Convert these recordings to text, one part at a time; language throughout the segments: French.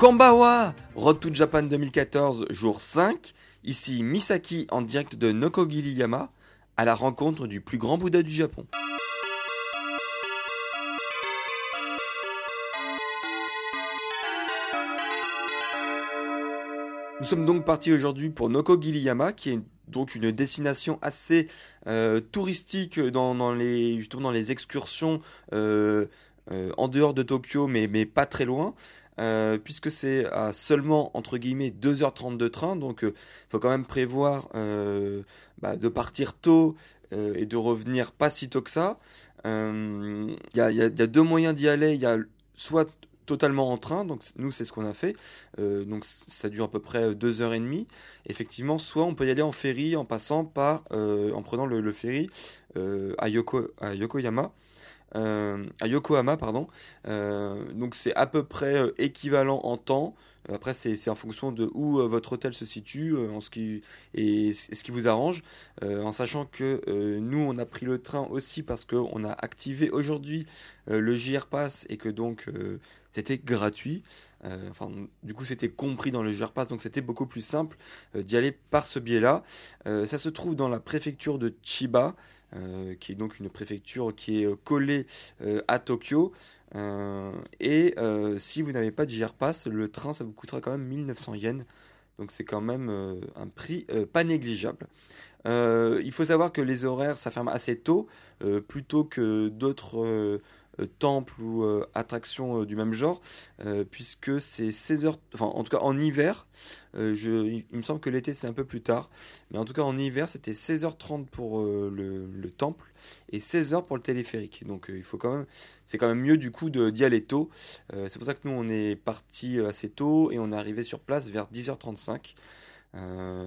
Kambawa Road to Japan 2014, jour 5. Ici Misaki en direct de Nokogiri-yama à la rencontre du plus grand Bouddha du Japon. Nous sommes donc partis aujourd'hui pour Nokogiri-yama, qui est donc une destination assez euh, touristique dans, les, excursions euh, euh, en dehors de Tokyo, mais pas très loin. Euh, puisque c'est à seulement entre guillemets 2h30 de train, donc il euh, faut quand même prévoir euh, bah, de partir tôt et de revenir pas si tôt que ça. Il y a, deux moyens d'y aller, il y a soit totalement en train, donc nous c'est ce qu'on a fait, donc ça dure à peu près 2h30, effectivement, soit on peut y aller en ferry en passant par, en prenant le, ferry à, Yoko, à Yokoyama, à Yokohama, pardon. Euh, donc c'est à peu près euh, équivalent en temps. Après, c'est en fonction de où votre hôtel se situe en ce qui, et ce qui vous arrange. en sachant que nous, on a pris le train aussi parce qu'on a activé aujourd'hui le JR Pass et que donc c'était gratuit. enfin, du coup, c'était compris dans le JR Pass, donc c'était beaucoup plus simple d'y aller par ce biais-là. ça se trouve dans la préfecture de Chiba. Euh, qui est donc une préfecture qui est euh, collée euh, à Tokyo. et si vous n'avez pas de JR Pass, le train, ça vous coûtera quand même 1900 yens. Donc c'est quand même un prix pas négligeable. il faut savoir que les horaires, ça ferme assez tôt, plutôt que d'autres euh, temple ou euh, attraction euh, du même genre, puisque c'est 16 heures, enfin en tout cas en hiver, il me semble que l'été c'est un peu plus tard, mais en tout cas en hiver c'était 16h30 pour le, temple et 16h pour le téléphérique. Donc il faut quand même, c'est quand même mieux du coup d'y aller tôt. c'est pour ça que nous on est parti assez tôt et on est arrivé sur place vers 10h35.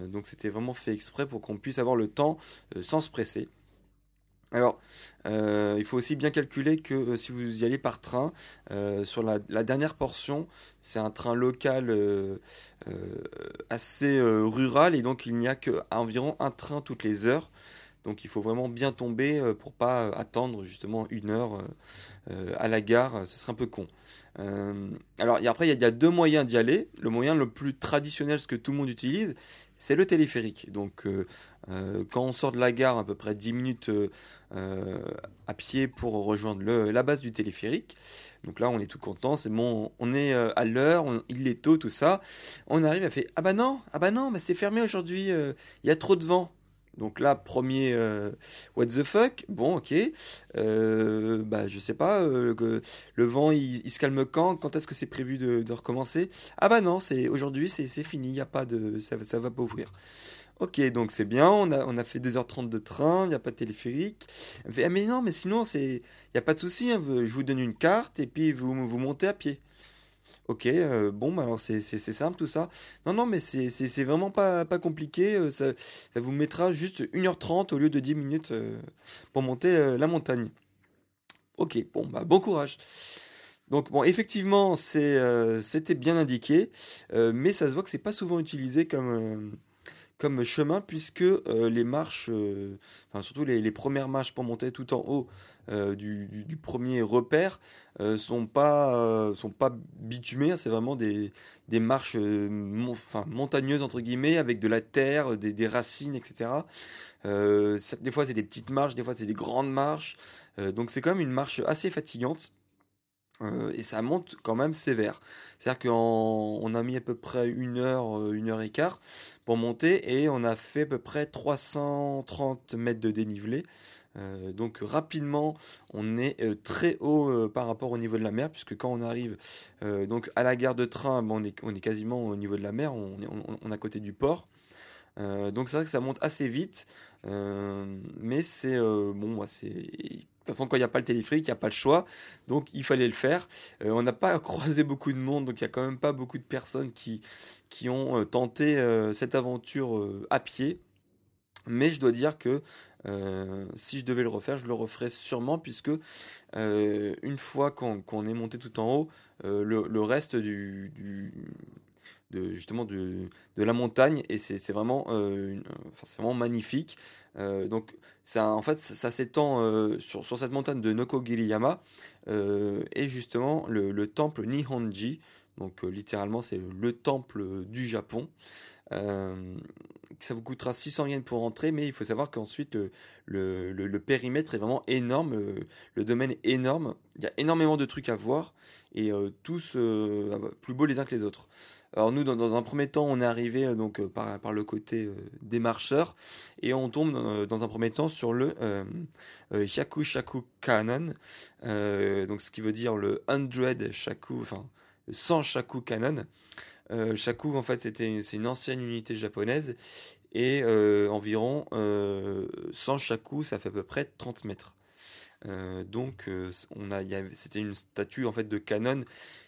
donc c'était vraiment fait exprès pour qu'on puisse avoir le temps sans se presser. Alors, euh, il faut aussi bien calculer que euh, si vous y allez par train, euh, sur la, dernière portion, c'est un train local assez rural et donc il n'y a qu'environ un train toutes les heures. Donc il faut vraiment bien tomber pour pas attendre justement une heure à la gare, ce serait un peu con. alors après, il y, a deux moyens d'y aller. Le moyen le plus traditionnel, ce que tout le monde utilise, c'est le téléphérique. Donc euh, quand on sort de la gare, à peu près 10 minutes euh, euh, à pied pour rejoindre la base du téléphérique. Donc là, on est tout content, c'est bon, on est à l'heure, il est tôt, tout ça. On arrive, à fait ah bah non, ah bah non, mais c'est fermé aujourd'hui, il y a trop de vent. Donc là, premier what the fuck, bon ok, bah je sais pas, le vent il, se calme quand, quand est-ce que c'est prévu de, recommencer? Ah bah non, c'est aujourd'hui, c'est fini, y a pas de, ça, ça va pas ouvrir. Ok, donc c'est bien, on a, on a fait 2h30 de train, il n'y a pas de téléphérique. ah, mais non, mais sinon, il n'y a pas de souci, hein, je vous donne une carte et puis vous, vous montez à pied. Ok, euh, bon, bah alors c'est simple tout ça. Non, non, mais c'est vraiment pas, compliqué, euh, ça, ça, vous mettra juste 1h30 au lieu de 10 minutes euh, pour monter la montagne. Ok, bon, bah bon courage. Donc bon, effectivement, c'était bien indiqué, mais ça se voit que c'est pas souvent utilisé comme comme chemin puisque euh, les marches, euh, enfin surtout les, premières marches pour monter tout en haut euh, du, premier repère sont pas sont pas bitumées, c'est vraiment des, des marches montagneuses entre guillemets avec de la terre, des, des racines, etc. des fois c'est des petites marches, des fois c'est des grandes marches, donc c'est quand même une marche assez fatigante. Euh, et ça monte quand même sévère. C'est-à-dire qu'on a mis à peu près une heure, euh, une heure et quart pour monter et on a fait à peu près 330 mètres de dénivelé. donc rapidement, on est très haut par rapport au niveau de la mer, puisque quand on arrive donc à la gare de train, on, est, on est quasiment au niveau de la mer, on est, on, à côté du port. donc c'est vrai que ça monte assez vite, mais c'est bon, c'est toute façon, quand il n'y a pas le téléphérique, il n'y a pas le choix. Donc, il fallait le faire. Euh, on n'a pas croisé beaucoup de monde, donc il n'y a quand même pas beaucoup de personnes qui, qui ont euh, tenté euh, cette aventure à pied. Mais je dois dire que si je devais le refaire, je le referais sûrement, puisque une fois qu'on est monté tout en haut, le, reste du, justement de, la montagne et c'est vraiment, euh, vraiment magnifique. Euh, donc ça, en fait, ça, s'étend euh, sur, cette montagne de Nokogiriyama et justement le, le, temple Nihonji. Donc littéralement, c'est le temple du Japon. ça vous coûtera 600 yens pour rentrer, mais il faut savoir qu'ensuite le, le, périmètre est vraiment énorme, le, domaine est énorme, il y a énormément de trucs à voir et tous plus beaux les uns que les autres. Alors nous, dans, un premier temps, on est arrivé euh, donc euh, par, le côté euh, des marcheurs et on tombe dans, un premier temps sur le Shaku Shaku Cannon, donc ce qui veut dire le 100 Shaku, enfin le 100 Shaku Cannon. Shaku, en fait, c'était c'est une ancienne unité japonaise et environ 100 Shaku, ça fait à peu près 30 mètres. Donc, on a, c'était une statue en fait de canon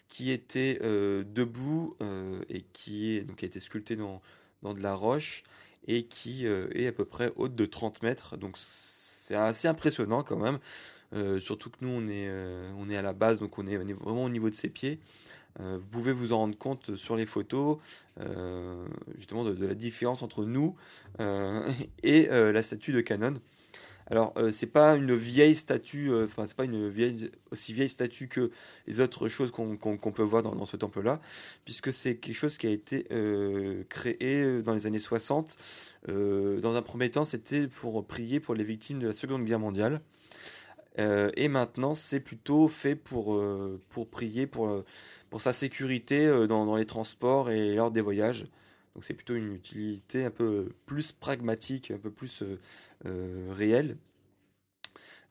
qui était euh, debout euh, et qui, est, donc, a été sculpté dans, dans de la roche et qui euh, est à peu près haute de 30 mètres. Donc c'est assez impressionnant quand même. surtout que nous on est, on est à la base, donc on est, vraiment au niveau de ses pieds. vous pouvez vous en rendre compte sur les photos, justement de, de, la différence entre nous et la statue de Canon. Alors, euh, c'est pas une vieille statue, euh, enfin, c'est pas une vieille, aussi vieille statue que les autres choses qu'on peut voir dans, ce temple-là, puisque c'est quelque chose qui a été euh, créé dans les années 60. dans un premier temps, c'était pour prier pour les victimes de la Seconde Guerre mondiale. et maintenant, c'est plutôt fait pour, pour prier pour, pour sa sécurité dans, les transports et lors des voyages. Donc c'est plutôt une utilité un peu plus pragmatique, un peu plus euh, euh, réelle.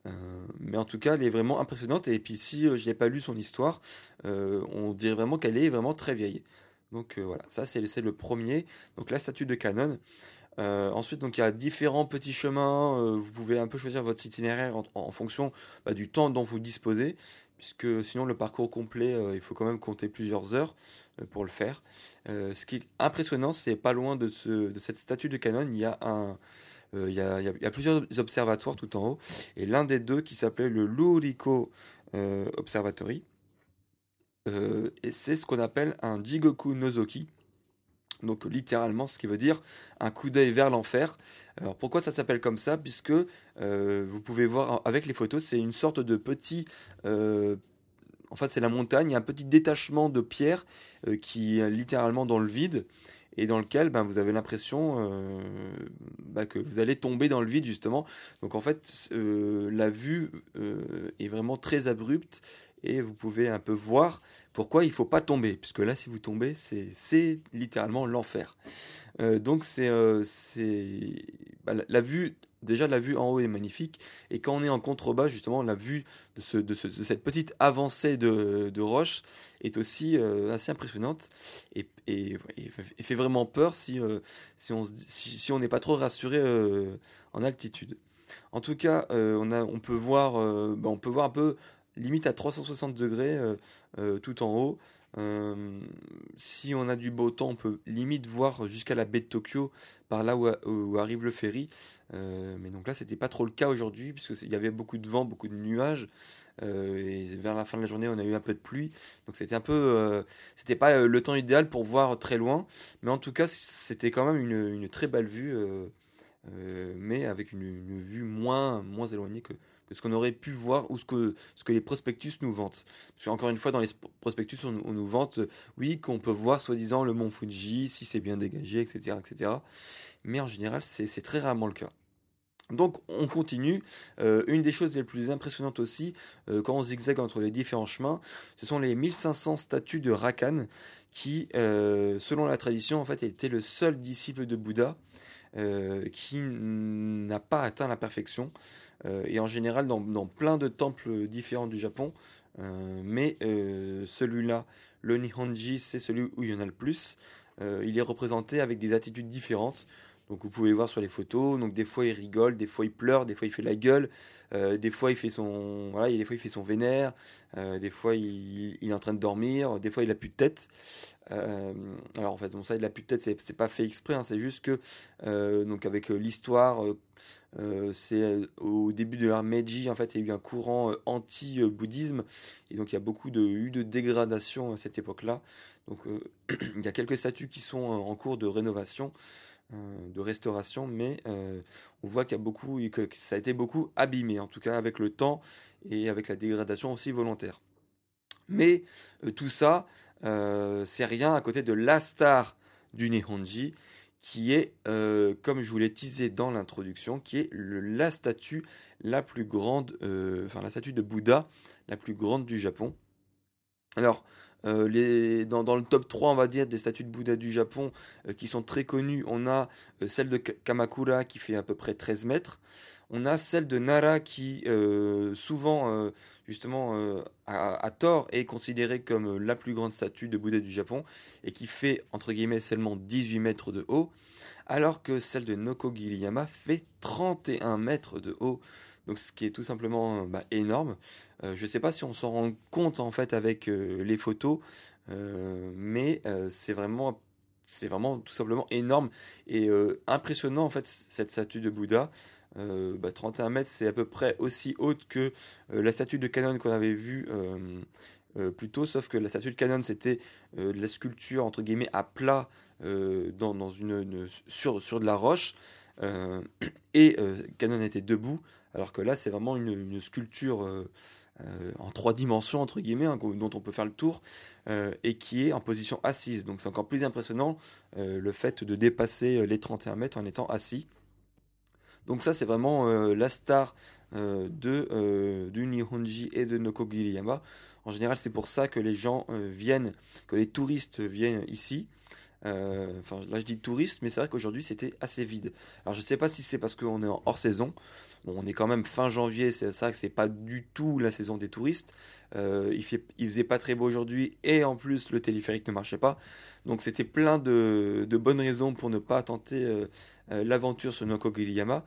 Euh, mais en tout cas, elle est vraiment impressionnante. Et puis si je n'ai pas lu son histoire, on dirait vraiment qu'elle est vraiment très vieille. Donc voilà, ça c'est le premier. Donc la statue de Canon. Ensuite, donc il y a différents petits chemins. vous pouvez un peu choisir votre itinéraire en, fonction bah, du temps dont vous disposez, puisque sinon le parcours complet, il faut quand même compter plusieurs heures. Euh, pour le faire. Euh, ce qui est impressionnant, c'est pas loin de, ce, de cette statue de canon, il y a euh, plusieurs observatoires tout en haut, et l'un des deux qui s'appelait le Luriko Observatory, et c'est ce qu'on appelle un Jigoku Nozoki, donc littéralement ce qui veut dire un coup d'œil vers l'enfer. Alors pourquoi ça s'appelle comme ça? Puisque vous pouvez voir avec les photos, c'est une sorte de petit en fait, c'est la montagne, un petit détachement de pierre euh, qui est littéralement dans le vide et dans lequel ben, vous avez l'impression euh, bah, que vous allez tomber dans le vide justement. Donc en fait, euh, la vue est vraiment très abrupte et vous pouvez un peu voir pourquoi il ne faut pas tomber, puisque là, si vous tombez, c'est littéralement l'enfer. donc c'est bah, la, vue déjà la vue en haut est magnifique et quand on est en contrebas justement la vue de, cette petite avancée de, de roche est aussi euh, assez impressionnante et, fait vraiment peur si, euh, on n'est pas trop rassuré euh, en altitude. En tout cas, on, peut voir, bah, on peut voir un peu limite à 360 degrés tout en haut. Euh, si on a du beau temps, on peut limite voir jusqu'à la baie de Tokyo, par là où, arrive le ferry. Euh, mais donc là, c'était pas trop le cas aujourd'hui, puisqu'il y avait beaucoup de vent, beaucoup de nuages. Euh, et vers la fin de la journée, on a eu un peu de pluie. Donc c'était un peu, c'était pas le temps idéal pour voir très loin, mais en tout cas, c'était quand même une, très belle vue, mais avec une, une, vue moins, moins éloignée que, que ce qu'on aurait pu voir ou ce que, ce que les prospectus nous vantent. Parce qu'encore une fois, dans les prospectus, on, nous vante, oui, qu'on peut voir soi-disant le mont Fuji, si c'est bien dégagé, etc. etc. Mais en général, c'est très rarement le cas. Donc on continue. Euh, une des choses les plus impressionnantes aussi, euh, quand on zigzague entre les différents chemins, ce sont les 1500 statues de Rakan, qui, euh, selon la tradition, en fait, était le seul disciple de Bouddha qui n'a pas atteint la perfection. Et en général dans, plein de temples différents du Japon. mais celui-là, le Nihonji, c'est celui où il y en a le plus. il est représenté avec des attitudes différentes. Donc vous pouvez le voir sur les photos. Donc des fois il rigole, des fois il pleure, des fois il fait la gueule, euh, des fois il fait son voilà, des fois il fait son vénère, euh, des fois il, est en train de dormir, des fois il a plus de tête. Euh, alors en fait bon ça il a plus de tête, c'est, pas fait exprès, hein, c'est juste que donc avec l'histoire. c'est au début de l'ère Meiji, en fait, il y a eu un courant anti-bouddhisme, et donc il y a beaucoup de, eu de dégradation à cette époque-là. Donc il y a quelques statues qui sont en cours de rénovation. Euh, de restauration, mais euh, on voit qu'il y a beaucoup, que ça a été beaucoup abîmé, en tout cas avec le temps et avec la dégradation aussi volontaire. Mais euh, tout ça, c'est rien à côté de la star du Nihonji, qui est, comme je vous l'ai teasé dans l'introduction, qui est la statue la plus grande, enfin la statue de Bouddha la plus grande du Japon. Alors, euh, dans, le top 3, on va dire, des statues de Bouddha du Japon euh, qui sont très connues, on a euh, celle de Kamakura qui fait à peu près 13 mètres. On a celle de Nara qui, souvent, justement, à, tort, est considérée comme la plus grande statue de Bouddha du Japon et qui fait, entre guillemets, seulement 18 mètres de haut, alors que celle de Nokogiriyama fait 31 mètres de haut donc ce qui est tout simplement bah, énorme. Euh, je ne sais pas si on s'en rend compte en fait avec euh, les photos, euh, mais c'est vraiment c'est vraiment tout simplement énorme et impressionnant en fait cette statue de Bouddha. 31 bah, mètres, c'est à peu près aussi haute que la statue de Canon qu'on avait vue plus tôt, sauf que la statue de Canon c'était de la sculpture entre guillemets à plat dans, dans une, sur, sur de la roche et Canon était debout alors que là, c'est vraiment une, sculpture euh, euh, en trois dimensions, entre guillemets, hein, dont on peut faire le tour, euh, et qui est en position assise. Donc c'est encore plus impressionnant le fait de dépasser les 31 mètres en étant assis. Donc ça, c'est vraiment la star de, du Nihonji et de Nokogiriyama. En général, c'est pour ça que les gens viennent, que les touristes viennent ici. Enfin, là je dis touristes, mais c'est vrai qu'aujourd'hui c'était assez vide. Alors je ne sais pas si c'est parce qu'on est en hors saison, on est quand même fin janvier, c'est ça que c'est pas du tout la saison des touristes. Euh, il, fait, faisait pas très beau aujourd'hui et en plus le téléphérique ne marchait pas. Donc c'était plein de, bonnes raisons pour ne pas tenter euh, euh, l'aventure sur Nokogiriyama.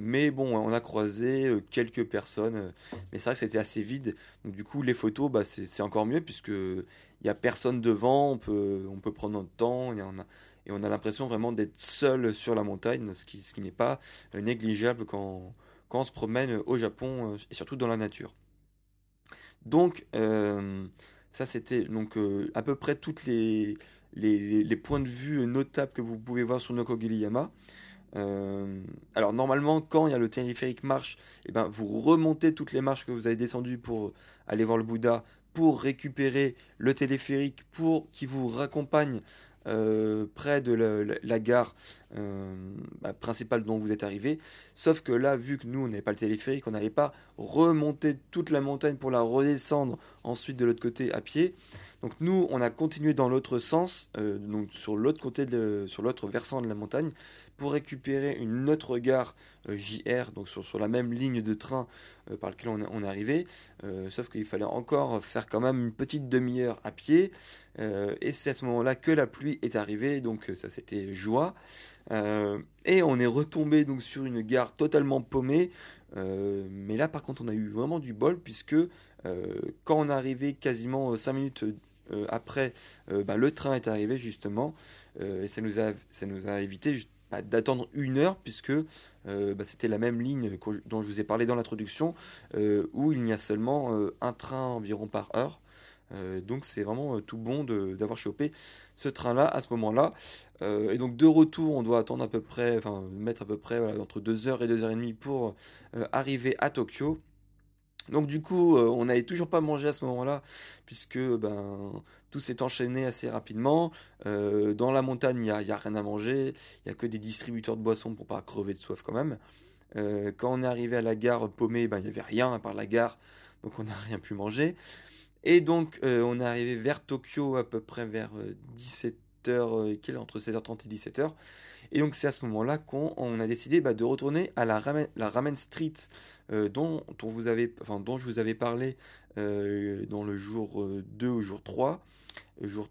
mais bon, on a croisé quelques personnes, mais c'est vrai que c'était assez vide. Du coup, les photos, bah, c'est encore mieux puisque il y a personne devant, on peut, prendre notre temps. et on a l'impression vraiment d'être seul sur la montagne, ce qui, n'est pas négligeable quand, on se promène au Japon euh, et surtout dans la nature. Donc, euh, ça c'était euh, à peu près toutes les, points de vue notables que vous pouvez voir sur Nokogiriyama. alors normalement, quand il y a le téléphérique marche, eh ben, vous remontez toutes les marches que vous avez descendues pour aller voir le Bouddha, pour récupérer le téléphérique, pour qu'il vous raccompagne euh, près de la, gare euh, bah, principale dont vous êtes arrivé. Sauf que là, vu que nous, on n'avait pas le téléphérique, on n'allait pas remonter toute la montagne pour la redescendre ensuite de l'autre côté à pied. Donc nous, on a continué dans l'autre sens, euh, donc sur l'autre côté, de, sur l'autre versant de la montagne, pour récupérer une autre gare euh, JR, donc sur, sur, la même ligne de train euh, par laquelle on, on est arrivé. sauf qu'il fallait encore faire quand même une petite demi-heure à pied. et c'est à ce moment-là que la pluie est arrivée, donc ça c'était joie. et on est retombé donc sur une gare totalement paumée. mais là par contre on a eu vraiment du bol puisque quand on est arrivé quasiment 5 minutes euh, après, euh, bah, le train est arrivé justement, euh, et ça nous a, ça nous a évité d'attendre une heure puisque bah, c'était la même ligne dont je vous ai parlé dans l'introduction où il y a seulement un train environ par heure. donc c'est vraiment tout bon d'avoir chopé ce train-là à ce moment-là. et donc de retour, on doit attendre à peu près, enfin mettre à peu près entre 2h et 2h30 pour arriver à Tokyo. Donc du coup, euh, on n'avait toujours pas mangé à ce moment-là, puisque ben, tout s'est enchaîné assez rapidement. Euh, dans la montagne, il n'y a, rien à manger, il n'y a que des distributeurs de boissons pour pas crever de soif quand même. Euh, quand on est arrivé à la gare paumée, ben, il n'y avait rien à part la gare, donc on n'a rien pu manger. Et donc on est arrivé vers Tokyo à peu près vers 17 17h, entre 16h30 et 17h. Et donc c'est à ce moment-là qu'on a décidé bah, de retourner à la Ramen, la ramen Street dont, dont, vous avez, enfin, dont je vous avais parlé dans le jour 2 ou jour 3. jour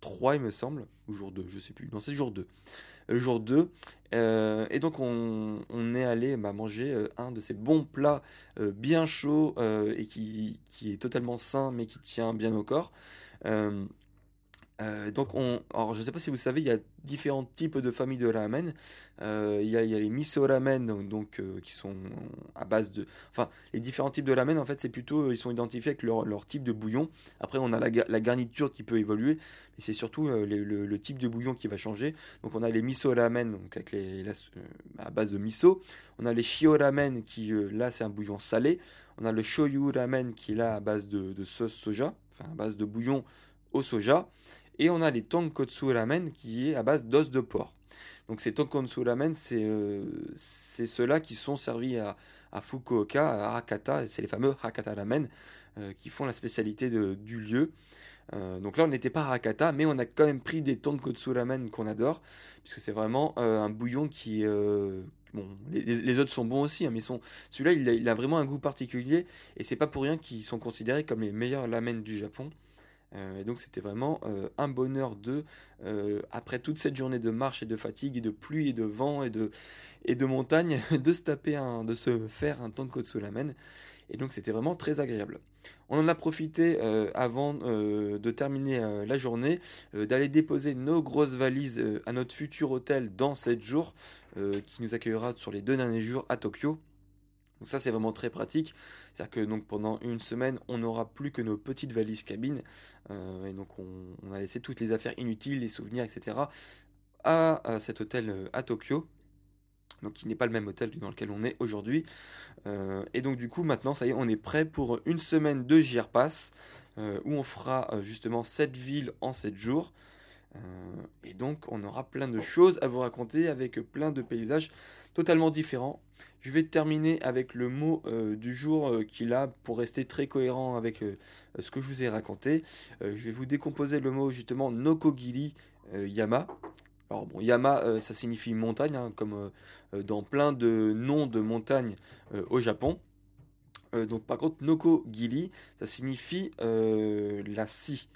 3 il me semble, ou jour 2, je sais plus. Non c'est jour 2. jour 2. et donc on, est allé bah, manger un de ces bons plats bien chauds et qui, est totalement sain mais qui tient bien au corps. Euh, donc, on, alors je ne sais pas si vous savez, il y a différents types de familles de ramen. Euh, il, y a, y a, les miso ramen, donc, euh, qui sont à base de, enfin, les différents types de ramen, en fait, c'est plutôt, ils sont identifiés avec leur, leur, type de bouillon. Après, on a la, la garniture qui peut évoluer, mais c'est surtout le, type de bouillon qui va changer. Donc, on a les miso ramen, donc avec les, à base de miso. On a les shio ramen qui, là, c'est un bouillon salé. On a le shoyu ramen qui est là à base de sauce soja, enfin à base de bouillon au soja. Et on a les tonkotsu ramen qui est à base d'os de porc. Donc ces tonkotsu ramen, c'est euh, ceux-là qui sont servis à, Fukuoka, à Hakata, c'est les fameux Hakata ramen euh, qui font la spécialité du lieu. Euh, donc là, on n'était pas à Hakata, mais on a quand même pris des tonkotsu ramen qu'on adore, puisque c'est vraiment un bouillon qui... Bon, les, autres sont bons aussi, hein, mais celui-là, il, il, a vraiment un goût particulier, et c'est pas pour rien qu'ils sont considérés comme les meilleurs ramen du Japon. Euh, et donc c'était vraiment euh, un bonheur de, euh, après toute cette journée de marche et de fatigue et de pluie et de vent et de, et de montagne, de se taper un, de se faire un tonkotsu lamen. Et donc c'était vraiment très agréable. On en a profité avant de terminer la journée, d'aller déposer nos grosses valises à notre futur hôtel dans 7 jours, qui nous accueillera sur les deux derniers jours à Tokyo. Donc ça c'est vraiment très pratique. C'est-à-dire que donc pendant une semaine on n'aura plus que nos petites valises cabines euh, et donc on, a laissé toutes les affaires inutiles, les souvenirs, etc. à, cet hôtel euh, à Tokyo. Donc qui n'est pas le même hôtel dans lequel on est aujourd'hui. Euh, et donc du coup maintenant ça y est on est prêt pour une semaine de JR Pass où on fera justement 7 villes en 7 jours. Donc on aura plein de choses à vous raconter avec plein de paysages totalement différents. Je vais terminer avec le mot euh, du jour euh, qui là, pour rester très cohérent avec euh, ce que je vous ai raconté, je vais vous décomposer le mot justement Nokogiri Yama. Alors bon, Yama, ça signifie montagne, hein, comme dans plein de noms de montagnes au Japon. donc par contre, Nokogiri, ça signifie la scie.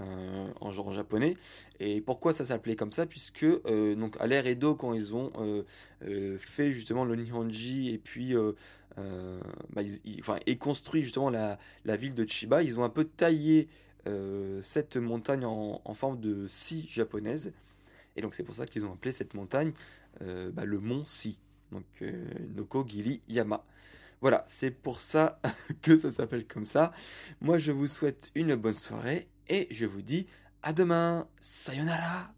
Euh, en genre japonais. Et pourquoi ça s'appelait comme ça? Puisque euh, donc à l'ère Edo, quand ils ont euh, fait justement le Nihonji et puis bah, enfin, et construit justement la, ville de Chiba, ils ont un peu taillé cette montagne en, forme de scie japonaise. Et donc c'est pour ça qu'ils ont appelé cette montagne bah, le mont Si. Donc Noko Giri Yama. Voilà, c'est pour ça que ça s'appelle comme ça. Moi, je vous souhaite une bonne soirée et je vous dis à demain. Sayonara.